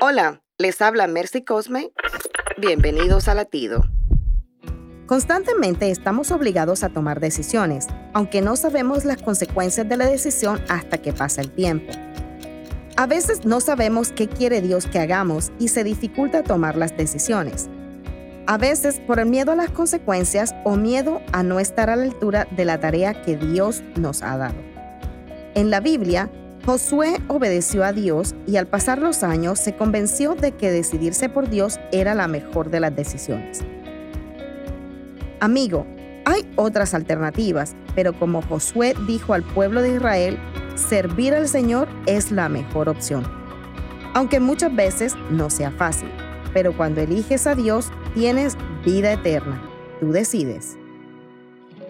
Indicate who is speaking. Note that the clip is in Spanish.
Speaker 1: Hola, les habla Mercy Cosme. Bienvenidos a Latido.
Speaker 2: Constantemente estamos obligados a tomar decisiones, aunque no sabemos las consecuencias de la decisión hasta que pasa el tiempo. A veces no sabemos qué quiere Dios que hagamos y se dificulta tomar las decisiones. A veces por el miedo a las consecuencias o miedo a no estar a la altura de la tarea que Dios nos ha dado. En la Biblia, Josué obedeció a Dios y al pasar los años se convenció de que decidirse por Dios era la mejor de las decisiones. Amigo, hay otras alternativas, pero como Josué dijo al pueblo de Israel, servir al Señor es la mejor opción. Aunque muchas veces no sea fácil, pero cuando eliges a Dios tienes vida eterna. Tú decides.